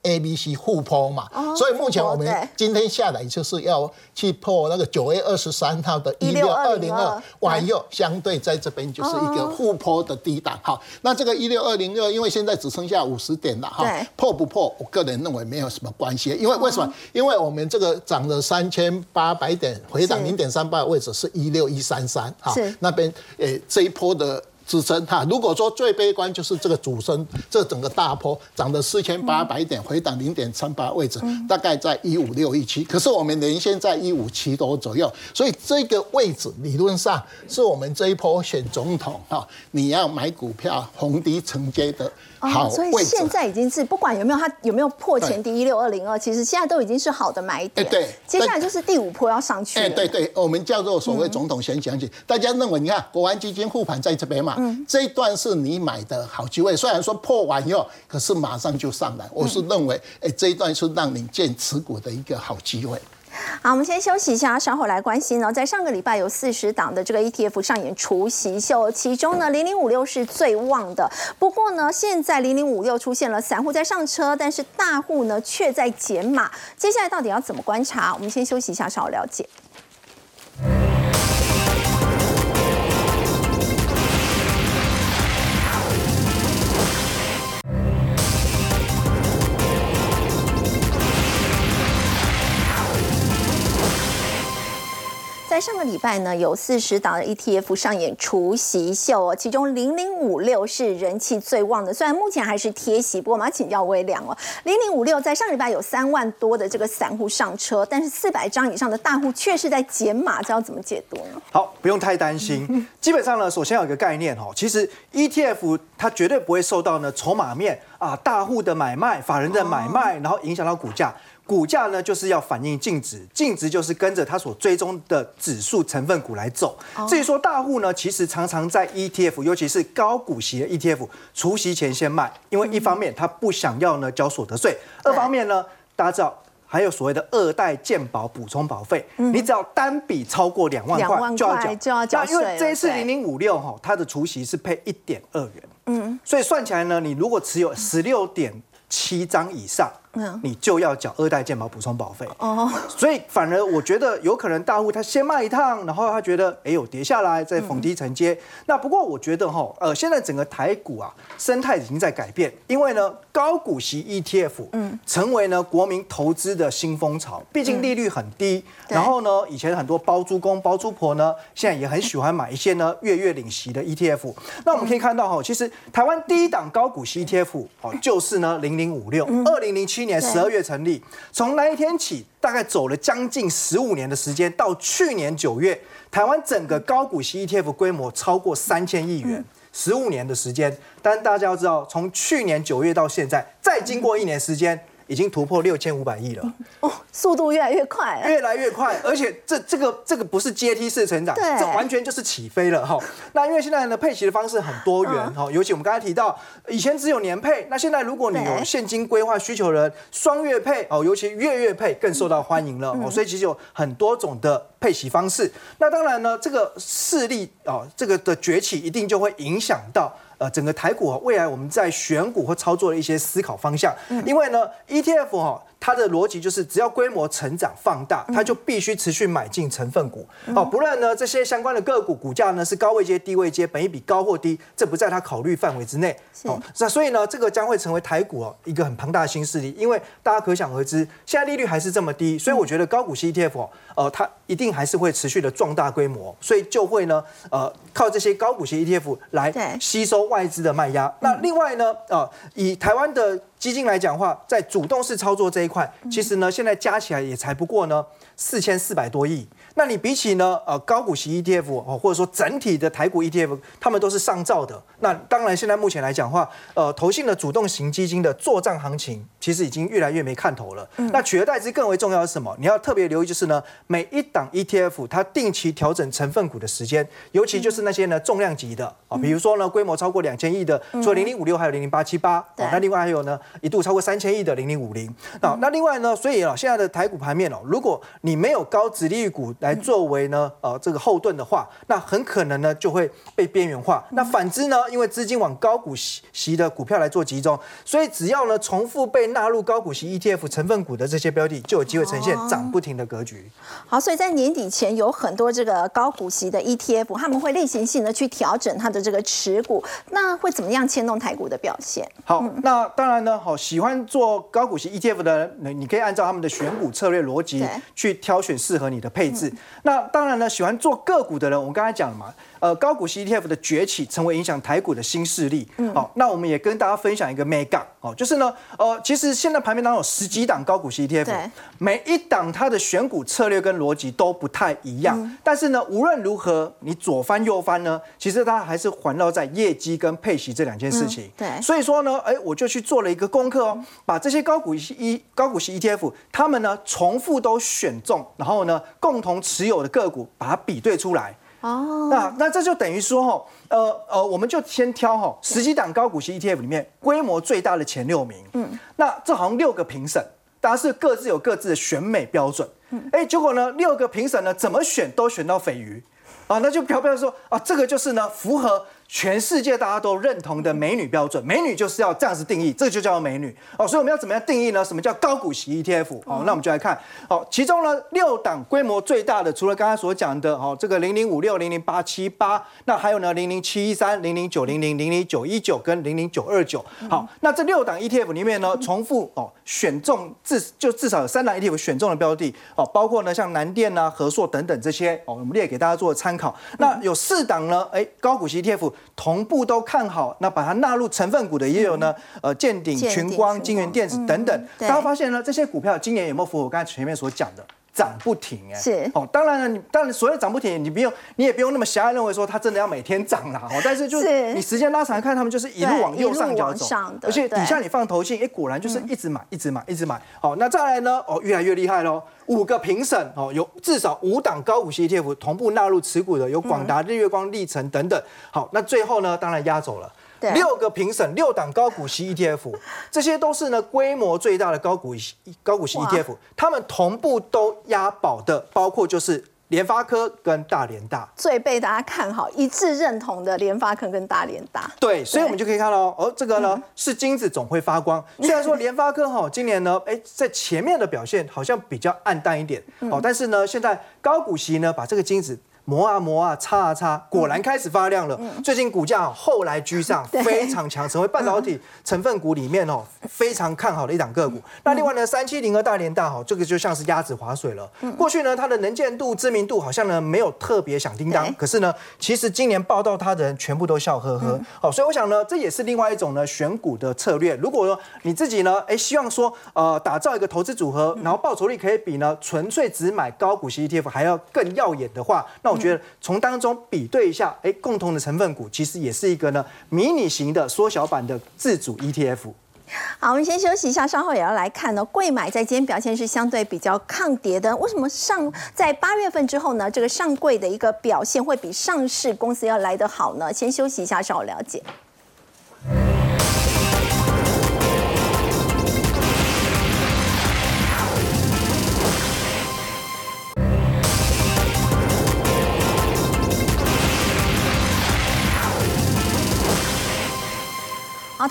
A、B、C 互波嘛。所以目前我们今天下来就是要去破那个九月二十三号的一六二零二16202，往右相对在这边就是一个互坡的低档。好，那这个一六二零二，因为现在只剩下五十点了哈，破不破，我个人认为没有什么关系，因为为什么？因为我们这个涨了三千八百点，回档零点三八的位置是一六一三三，哈，那边诶这一波的。支撑哈，如果说最悲观就是这个主升，这整个大坡涨了四千八百点，回档零点三八位置，大概在一五六一七，可是我们连线在一五七多左右，所以这个位置理论上是我们这一波选总统哈，你要买股票红低承接的好哦所以。现在已经是不管有没有它有没有破前低一六二零二，其实现在都已经是好的买点。哎对接下来就是第五波要上去了。哎，对对，我们叫做所谓总统先讲起，大家认为你看国安基金护盘在这边嘛，这一段是你买的好机会，虽然说破完以后，可是马上就上来，我是认为，哎，这一段是让你建持股的一个好机会。好，我们先休息一下，稍后来关心呢。在上个礼拜有四十档的这个 ETF 上演除夕秀，其中呢零零五六是最旺的。不过呢，现在零零五六出现了散户在上车，但是大户呢却在减码。接下来到底要怎么观察？我们先休息一下，稍后了解。在上个礼拜呢，有四十档的 ETF 上演除息秀哦，其中零零五六是人气最旺的。虽然目前还是贴息，不过我们要请教微良哦。零零五六在上个礼拜有三万多的这个散户上车，但是四百张以上的大户却是在减码，这要怎么解读呢？好，不用太担心。基本上呢，首先有一个概念哦，其实 ETF 它绝对不会受到呢筹码面啊大户的买卖、法人的买卖，然后影响到股价。股价呢就是要反映净值，净值就是跟着它所追踪的指数成分股来走。至于说大户呢，其实常常在 ETF，尤其是高股息的 ETF，除息前先卖，因为一方面他不想要呢交所得税，二方面呢，大家知道。还有所谓的二代健保补充保费，你只要单笔超过两万2万块就要缴，就要缴那因为这一次零零五六哈，它的除息是配一点二元，嗯，所以算起来呢，你如果持有十六点七张以上，嗯。你就要缴二代健保补充保费。哦，所以反而我觉得有可能大户他先卖一趟，然后他觉得哎有跌下来，再逢低承接。那不过我觉得哈，呃，现在整个台股啊生态已经在改变，因为呢高股息 ETF 嗯。成为呢国民投资的新风潮，毕竟利率很低，对。然后呢以前很多包租公包租婆呢，现在也很喜欢买一些呢月月领息的 ETF。那我们可以看到哈，其实台湾第一档高股息 ETF 哦就是呢零零五六，二零零七年十二月成立，从那一天起，大概走了将近十五年的时间，到去年九月，台湾整个高股息 ETF 规模超过三千亿元。十五年的时间，但大家要知道，从去年九月到现在，再经过一年时间，已经突破六千五百亿了，哦，速度越来越快。越来越快，而且这这个这个不是阶梯式成长，对这完全就是起飞了哈。那因为现在呢配息的方式很多元嗯哈，尤其我们刚才提到，以前只有年配，那现在如果你有对现金规划需求的人，双月配哦，尤其月月配更受到欢迎了嗯哦，所以其实有很多种的配息方式。那当然呢，这个势力哦，这个的崛起一定就会影响到。呃，整个台股哦未来我们在选股或操作的一些思考方向，因为呢，ETF 哈、它的逻辑就是只要规模成长放大，它就必须持续买进成分股。哦，不论呢这些相关的个股股价呢是高位阶、低位阶，本一比高或低，这不在它考虑范围之内。哦，那所以呢，这个将会成为台股哦一个很庞大的新势力，因为大家可想而知，现在利率还是这么低，所以我觉得高股息 ETF 哦，呃，它一定还是会持续的壮大规模，所以就会呢，呃，靠这些高股息 ETF 来吸收外资的卖压。那另外呢，呃，以台湾的基金来讲话，在主动式操作这一块，其实呢，现在加起来也才不过呢四千四百多亿。那你比起呢，呃，高股息 ETF 哦，或者说整体的台股 ETF，他们都是上照的。那当然，现在目前来讲话，呃，投信的主动型基金的做账行情，其实已经越来越没看头了。那取而代之更为重要的是什么？你要特别留意就是呢，每一档 ETF 它定期调整成分股的时间，尤其就是那些呢重量级的啊，比如说呢规模超过两千亿的，除了零零五六还有零零八七八，对那另外还有呢一度超过三千亿的零零五零。那那另外呢，所以啊现在的台股盘面哦，如果你没有高值利率股来作为呢呃这个后盾的话，那很可能呢就会被边缘化。那反之呢，因为资金往高股息息的股票来做集中，所以只要呢重复被纳入高股息 ETF 成分股的这些标的，就有机会呈现涨不停的格局。好，所以在年底前有很多这个高股息的 ETF，他们会例行性的去调整它的这个持股，那会怎么样牵动台股的表现？好，那当然呢，好喜欢做高股息 ETF 的人，你你可以按照他们的选股策略逻辑去挑选适合你的配置。那当然呢，喜欢做个股的人，我们刚才讲了嘛，呃，高股息 ETF 的崛起成为影响台股的新势力。好，那我们也跟大家分享一个 mega，哦，就是呢，呃，其实现在盘面当中有十几档高股息 ETF，每一档它的选股策略跟逻辑都不太一样，但是呢，无论如何，你左翻右翻呢，其实它还是环绕在业绩跟配息这两件事情。对所以说呢，哎，我就去做了一个功课哦，把这些高股息 E 高股息 ETF，他们呢重复都选中，然后呢共同持有的个股，把它比对出来。哦，那那这就等于说哈，呃呃，我们就先挑哈十几档高股息 ETF 里面规模最大的前六名。嗯，那这好像六个评审，大家是各自有各自的选美标准。嗯，哎，结果呢，六个评审呢怎么选都选到斐鱼。啊，那就表表示说啊，这个就是呢符合全世界大家都认同的美女标准，美女就是要这样子定义，这个就叫美女哦。所以我们要怎么样定义呢？什么叫高股息 ETF？哦，那我们就来看哦，其中呢六档规模最大的，除了刚才所讲的哦，这个零零五六、零零八七八，那还有呢零零七一三、零零九零零、零零九一九跟零零九二九。好，那这六档 ETF 里面呢，重复哦选中至就至少有三档 ETF 选中的标的哦，包括呢像南电啊、和硕等等这些哦，我们列给大家做参考。那有四档呢，哎，高股息 ETF 同步都看好，那把它纳入成分股的也有呢，呃，建鼎、群光、群金源电子等等。大家发现呢，这些股票今年有没有符合我刚才前面所讲的？涨不停哎、是哦，当然了，你当然所谓涨不停，你不用，你也不用那么狭隘认为说它真的要每天涨啦，哦，但是就是是你时间拉长来看，他们就是一路往右上角走上，而且底下你放投信，哎，果然就是一直买，一直买，一直买。好，那再来呢？哦，越来越厉害喽！五个评审哦，有至少五档高股息 ETF 同步纳入持股的，有广达、日月光、历程等等。好，那最后呢，当然压走了。对六个评审，六档高股息 ETF，这些都是呢规模最大的高股息高股息 ETF，他们同步都押宝的，包括就是联发科跟大连大。最被大家看好、一致认同的联发科跟大连大。对，所以我们就可以看到，哦，这个呢是金子总会发光。(laughs) 虽然说联发科哈今年呢，哎，在前面的表现好像比较暗淡一点，哦，但是呢，现在高股息呢把这个金子。磨啊磨啊，擦啊擦，果然开始发亮了。最近股价后来居上，(laughs) 非常强，成为半导体成分股里面哦非常看好的一档个股。那另外呢，三七零和大连大哈，这个就像是鸭子划水了。过去呢，它的能见度、知名度好像呢没有特别响叮当，可是呢，其实今年报道它的人全部都笑呵呵。好，所以我想呢，这也是另外一种呢选股的策略。如果说你自己呢，哎，希望说呃打造一个投资组合，然后报酬率可以比呢纯粹只买高股息 ETF 还要更耀眼的话，那我觉得从当中比对一下，哎，共同的成分股其实也是一个呢迷你型的缩小版的自主 ETF。好，我们先休息一下，稍后也要来看呢。贵买在今天表现是相对比较抗跌的，为什么上在八月份之后呢？这个上柜的一个表现会比上市公司要来得好呢？先休息一下，稍后了解。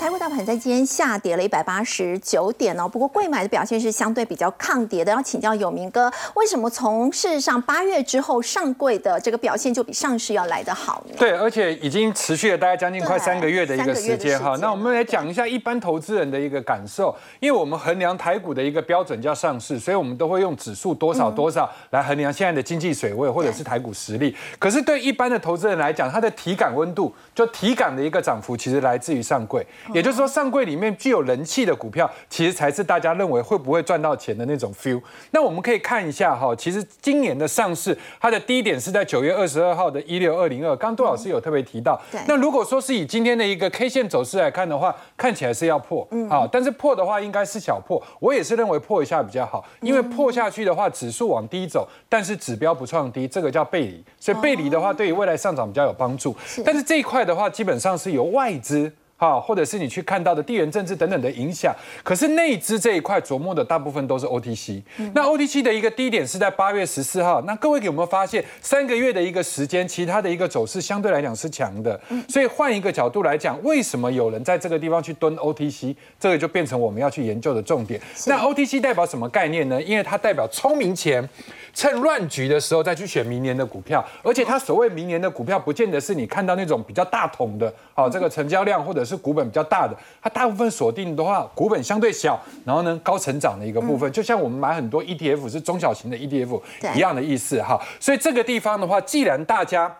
台股大盘在今天下跌了一百八十九点哦。不过贵买的表现是相对比较抗跌的。要请教有明哥，为什么从事实上八月之后上柜的这个表现就比上市要来得好呢？对，而且已经持续了大概将近快三个月的一个时间哈。那我们来讲一下一般投资人的一个感受，因为我们衡量台股的一个标准叫上市，所以我们都会用指数多少多少来衡量现在的经济水位或者是台股实力。可是对一般的投资人来讲，他的体感温度就体感的一个涨幅，其实来自于上柜。也就是说，上柜里面具有人气的股票，其实才是大家认为会不会赚到钱的那种 feel。那我们可以看一下哈，其实今年的上市，它的低点是在九月二十二号的一六二零二。刚杜老师有特别提到，那如果说是以今天的一个 K 线走势来看的话，看起来是要破，啊，但是破的话应该是小破。我也是认为破一下比较好，因为破下去的话，指数往低走，但是指标不创低，这个叫背离，所以背离的话，对于未来上涨比较有帮助。但是这一块的话，基本上是由外资。啊，或者是你去看到的地缘政治等等的影响，可是内资这一块琢磨的大部分都是 OTC。那 OTC 的一个低点是在八月十四号。那各位有没有发现，三个月的一个时间，其他的一个走势相对来讲是强的。所以换一个角度来讲，为什么有人在这个地方去蹲 OTC？这个就变成我们要去研究的重点。那 OTC 代表什么概念呢？因为它代表聪明钱。趁乱局的时候再去选明年的股票，而且它所谓明年的股票，不见得是你看到那种比较大桶的，好这个成交量或者是股本比较大的，它大部分锁定的话，股本相对小，然后呢高成长的一个部分，就像我们买很多 ETF 是中小型的 ETF 一样的意思哈。所以这个地方的话，既然大家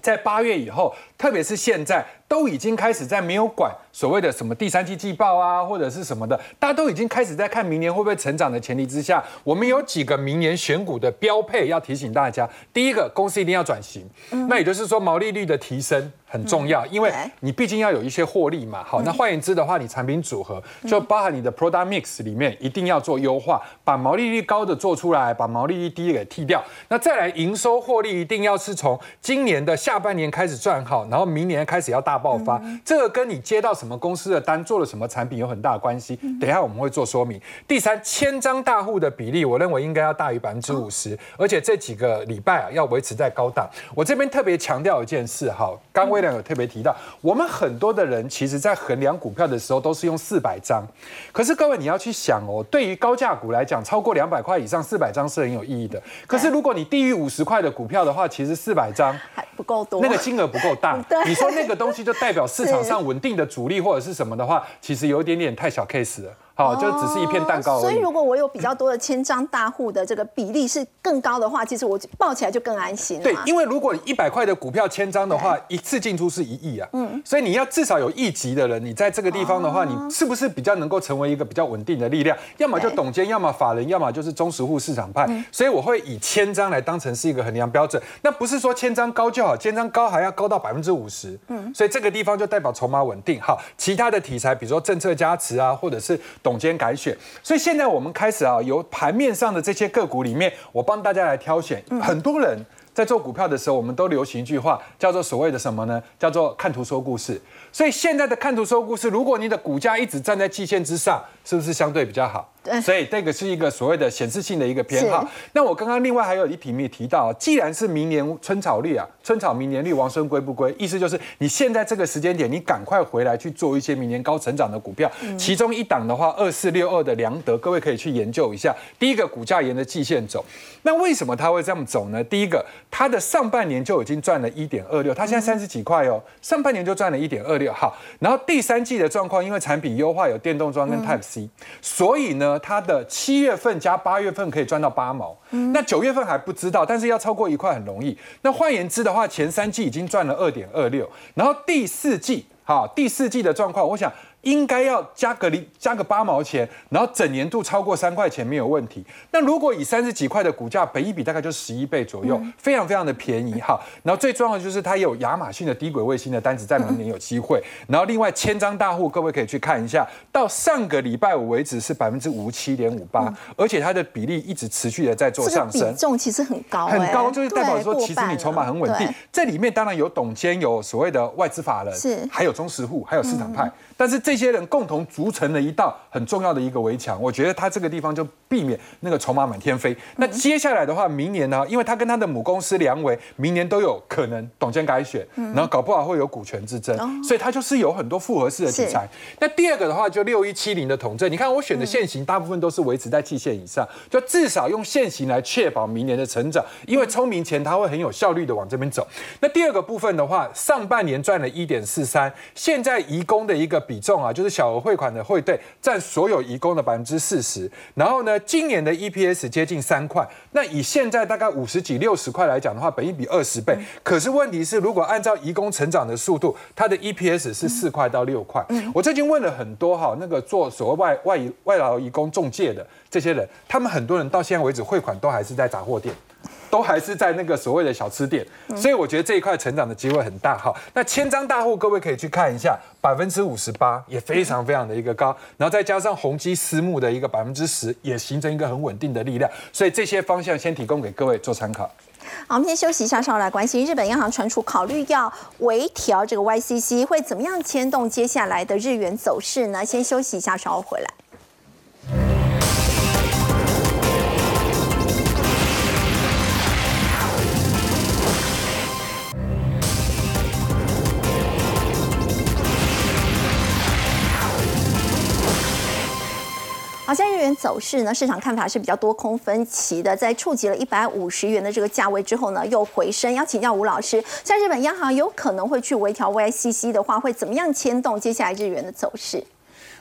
在八月以后，特别是现在。都已经开始在没有管所谓的什么第三季季报啊，或者是什么的，大家都已经开始在看明年会不会成长的前提之下，我们有几个明年选股的标配要提醒大家。第一个，公司一定要转型，那也就是说毛利率的提升很重要，因为你毕竟要有一些获利嘛。好，那换言之的话，你产品组合就包含你的 product mix 里面一定要做优化，把毛利率高的做出来，把毛利率低的给剔掉。那再来营收获利一定要是从今年的下半年开始赚好，然后明年开始要大。爆发，这个跟你接到什么公司的单，做了什么产品有很大的关系。等一下我们会做说明。第三，千张大户的比例，我认为应该要大于百分之五十，而且这几个礼拜啊要维持在高档。我这边特别强调一件事，哈，刚威廉有特别提到，我们很多的人其实在衡量股票的时候都是用四百张，可是各位你要去想哦，对于高价股来讲，超过两百块以上，四百张是很有意义的。可是如果你低于五十块的股票的话，其实四百张还不够多，那个金额不够大。(laughs) 你说那个东西就代表市场上稳定的主力或者是什么的话，其实有一点点太小 case 了。好，就只是一片蛋糕。所以如果我有比较多的千张大户的这个比例是更高的话，其实我抱起来就更安心。对，因为如果你一百块的股票千张的话，一次进出是一亿啊。嗯。所以你要至少有一级的人，你在这个地方的话，你是不是比较能够成为一个比较稳定的力量？要么就董监，要么法人，要么就是中实户市场派。所以我会以千张来当成是一个衡量标准。那不是说千张高就好，千张高还要高到百分之五十。嗯。所以这个地方就代表筹码稳定。好，其他的题材，比如说政策加持啊，或者是董监改选。所以现在我们开始啊，由盘面上的这些个股里面，我帮大家来挑选。很多人在做股票的时候，我们都流行一句话，叫做所谓的什么呢？叫做看图说故事。所以现在的看图说故事，如果你的股价一直站在季线之上，是不是相对比较好？对所以这个是一个所谓的显示性的一个偏好。那我刚刚另外还有一题没有提到，既然是明年春草绿啊，春草明年绿，王孙归不归？意思就是你现在这个时间点，你赶快回来去做一些明年高成长的股票。嗯其中一档的话，二四六二的良德，各位可以去研究一下。第一个股价沿着季线走，那为什么它会这样走呢？第一个，它的上半年就已经赚了一点二六，它现在三十几块哦，上半年就赚了一点二六。好，然后第三季的状况，因为产品优化有电动装跟 Type C，、所以呢，它的七月份加八月份可以赚到八毛。那九月份还不知道，但是要超过一块很容易。那换言之的话，前三季已经赚了二点二六，然后第四季，好，第四季的状况，我想。应该要加个零加个八毛钱，然后整年度超过三块钱没有问题。那如果以三十几块的股价，本一比大概就十一倍左右，非常非常的便宜 (laughs) 哈。然后最重要的就是它有亚马逊的低轨卫星的单子，在明年有机会。然后另外千张大户，各位可以去看一下，到上个礼拜五为止是百分之五七点五八，而且它的比例一直持续的在做上升比。重其实很高、哎很高，就是代表说，其实你筹码很稳定了。这里面当然有董监，有所谓的外资法人，是嗯还有中实户，还有市场派。但是这些人共同组成了一道很重要的一个围墙。我觉得他这个地方就避免那个筹码满天飞。嗯那接下来的话，明年呢，因为他跟他的母公司梁维明年都有可能董监改选，嗯然后搞不好会有股权之争，哦所以他就是有很多复合式的题材。那第二个的话，就六一七零的统证，你看我选的线型大部分都是维持在季线以上，就至少用线型来确保明年的成长，因为聪明钱它会很有效率的往这边走。那第二个部分的话，上半年赚了一点四三，现在移工的一个比重啊，就是小额汇款的汇兑占所有移工的百分之四十，然后呢，今年的 EPS 接近三块，那以现在大概五十几六十块来讲的话，本益比二十倍，可是问题是，如果按照移工成长的速度，它的 EPS 是四块到六块。我最近问了很多哈，那个做所谓外外外劳移工中介的这些人，他们很多人到现在为止汇款都还是在杂货店。都还是在那个所谓的小吃店，所以我觉得这一块成长的机会很大哈。那千张大户各位可以去看一下，百分之五十八也非常非常的一个高，然后再加上宏基私募的一个百分之十，也形成一个很稳定的力量。所以这些方向先提供给各位做参考。好，我们先休息一下，稍后来关心日本央行传出考虑要微调这个 YCC，会怎么样牵动接下来的日元走势呢？先休息一下，稍后回来。好，现在日元走势呢，市场看法是比较多空分歧的，在触及了一百五十元的这个价位之后呢，又回升。要请教吴老师，像日本央行有可能会去微调 YCC 的话，会怎么样牵动接下来日元的走势？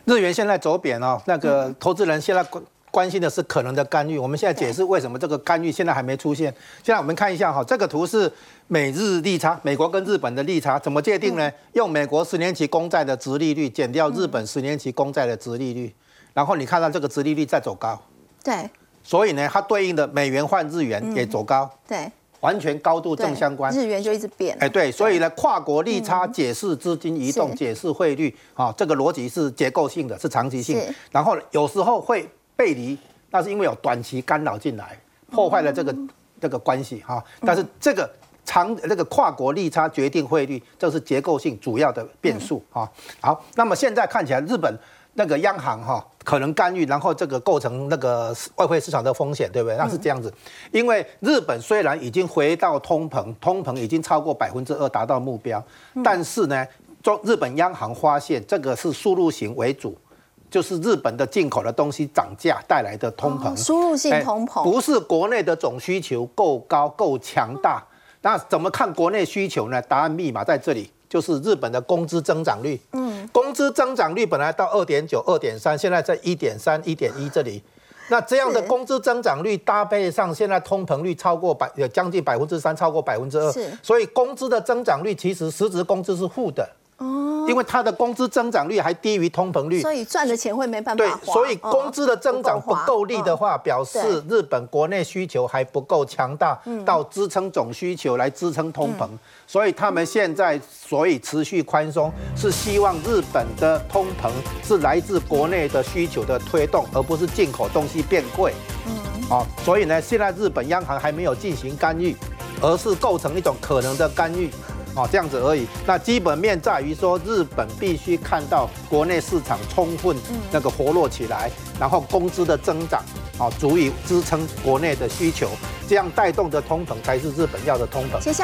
日元现在走贬哦，那个投资人现在关关心的是可能的干预。我们现在解释为什么这个干预现在还没出现。现在我们看一下哈，这个图是美日利差，美国跟日本的利差怎么界定呢？用美国十年期公债的殖利率减掉日本十年期公债的殖利率，然后你看到这个殖利率在走高，对所以呢，它对应的美元换日元也走高，对完全高度，正相关。日元就一直贬。哎，对，所以呢，跨国利差解释资金移动，是解释汇率，啊，这个逻辑是结构性的，是长期性是。然后有时候会背离，那是因为有短期干扰进来，破坏了这个这个关系哈。但是这个长这个跨国利差决定汇率，这是结构性主要的变数哈。好，那么现在看起来日本。那个央行哈可能干预，然后这个构成那个外汇市场的风险，对不对？那是这样子，因为日本虽然已经回到通膨，通膨已经超过百分之二达到目标，但是呢，中日本央行发现这个是输入型为主，就是日本的进口的东西涨价带来的通膨，哦输入性哎通膨不是国内的总需求够高够强大。那怎么看国内需求呢？答案密码在这里，就是日本的工资增长率。嗯，工资增长率本来到二点九、二点三，现在在一点三、一点一这里。那这样的工资增长率搭配上现在通膨率超过百，呃将近百分之三，超过百分之二是，所以工资的增长率其实实质工资是负的。哦，因为它的工资增长率还低于通膨率，所以赚的钱会没办法对，所以嗯工资的增长不够力的话，嗯表示日本国内需求还不够强大，到支撑总需求来支撑通膨，所以他们现在所以持续宽松，是希望日本的通膨是来自国内的需求的推动，而不是进口东西变贵。嗯，好，所以呢，现在日本央行还没有进行干预，而是构成一种可能的干预。哦，这样子而已。那基本面在于说，日本必须看到国内市场充分那个活络起来，然后工资的增长，哦，足以支撑国内的需求，这样带动的通膨才是日本要的通膨。接下来。